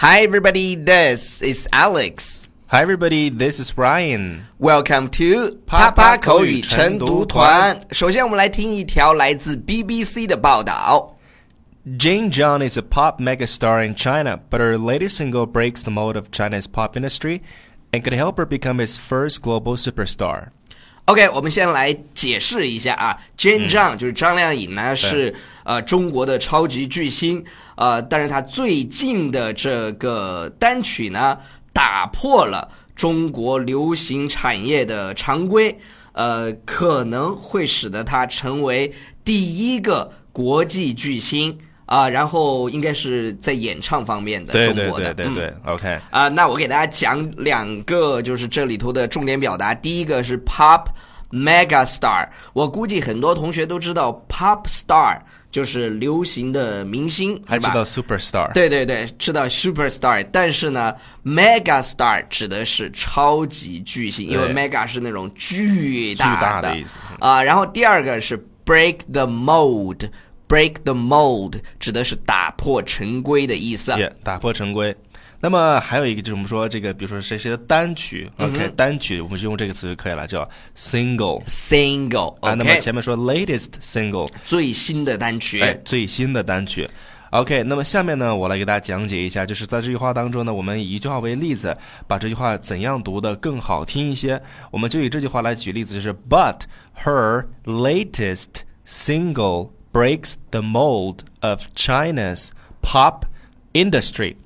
Hi, everybody. This is Alex. Hi, everybody. This is Ryan. Welcome to 啪啪口语晨读团。首先，我们来听一条来自 BBC 的报道。Jane Zhang is a pop megastar in China, but her latest single breaks the mold of China's pop industry and could help her become its first global superstar. OK，我们先来解释一下啊，Jane Zhang、嗯、就是张靓颖呢，是呃中国的超级巨星，呃，但是她最近的这个单曲呢，打破了中国流行产业的常规，呃，可能会使得她成为第一个国际巨星。啊，然后应该是在演唱方面的中国的，对对对对，OK 啊，那我给大家讲两个，就是这里头的重点表达。第一个是 pop mega star，我估计很多同学都知道 pop star 就是流行的明星，还知道 super star，对对对，知道 super star，但是呢，mega star 指的是超级巨星，因为 mega 是那种巨大的意思啊。然后第二个是 break the mold。Break the mold 指的是打破陈规的意思。Yeah，打破陈规。那么还有一个就是我们说这个，比如说谁谁的单曲，OK，单曲我们就用这个词就可以了，叫 single。Single。啊，那么前面说 latest single，最新的单曲。哎，最新的单曲。OK，那么下面呢，我来给大家讲解一下，就是在这句话当中呢，我们以一句话为例子，把这句话怎样读的更好听一些。我们就以这句话来举例子，就是 But her latest single。Breaks the mold of China's pop industry。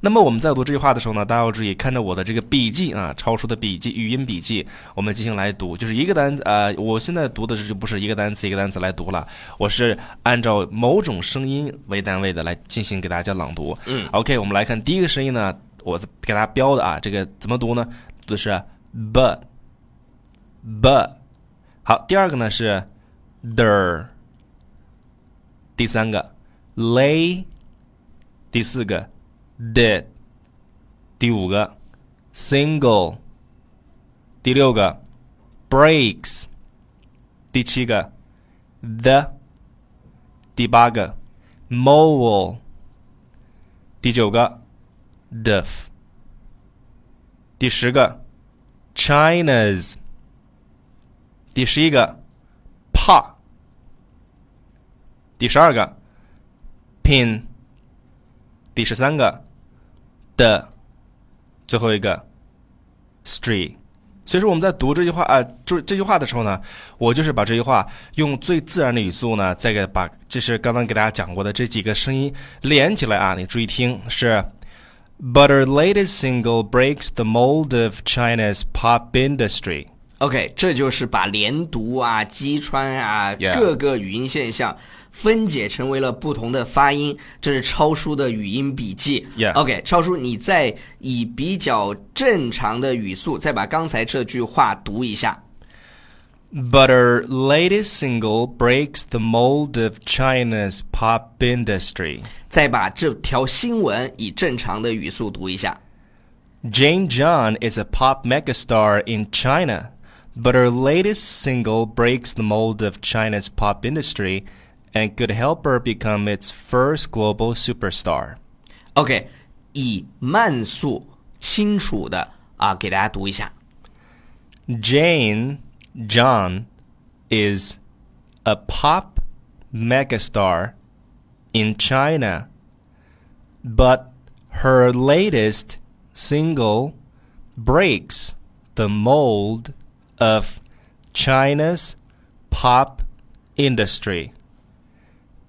那么我们在读这句话的时候呢，大家要注意，看着我的这个笔记啊，超叔的笔记、语音笔记，我们进行来读，就是一个单呃，我现在读的是就不是一个单词一个单词来读了，我是按照某种声音为单位的来进行给大家朗读。嗯，OK，我们来看第一个声音呢，我给大家标的啊，这个怎么读呢？读的是 b，b。好，第二个呢是 der。第三个，lay，第四个，did，第五个，single，第六个，breaks，第七个，the，第八个，mole，第九个，def，第十个，China's，第十一个，pa。 第十二个，pin，第十三个的，最后一个，street。所以说我们在读这句话啊，这这句话的时候呢，我就是把这句话用最自然的语速呢，再给把这是刚刚给大家讲过的这几个声音连起来啊，你注意听是。But her latest single breaks the mold of China's pop industry. OK，这就是把连读啊、击穿啊各个语音现象分解成为了不同的发音。这是超叔的语音笔记。OK，超叔，你再以比较正常的语速再把刚才这句话读一下。But her latest single breaks the mold of China's pop industry。再把这条新闻以正常的语速读一下。Jane Zhang is a pop megastar in China. But her latest single breaks the mold of China's pop industry and could help her become its first global superstar. Okay, 以慢速清楚的啊，给大家读一下。Jane Zhang is a pop megastar in China, but her latest single breaks the mold of China's pop industry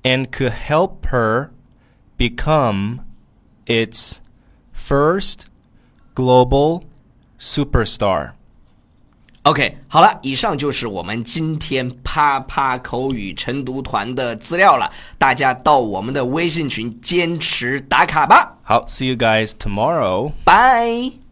and could help her become its first global superstar. OK，好了，以上就是我们今天啪啪口语晨读团的资料了。大家到我们的微信群坚持打卡吧。好，See you guys tomorrow. Bye.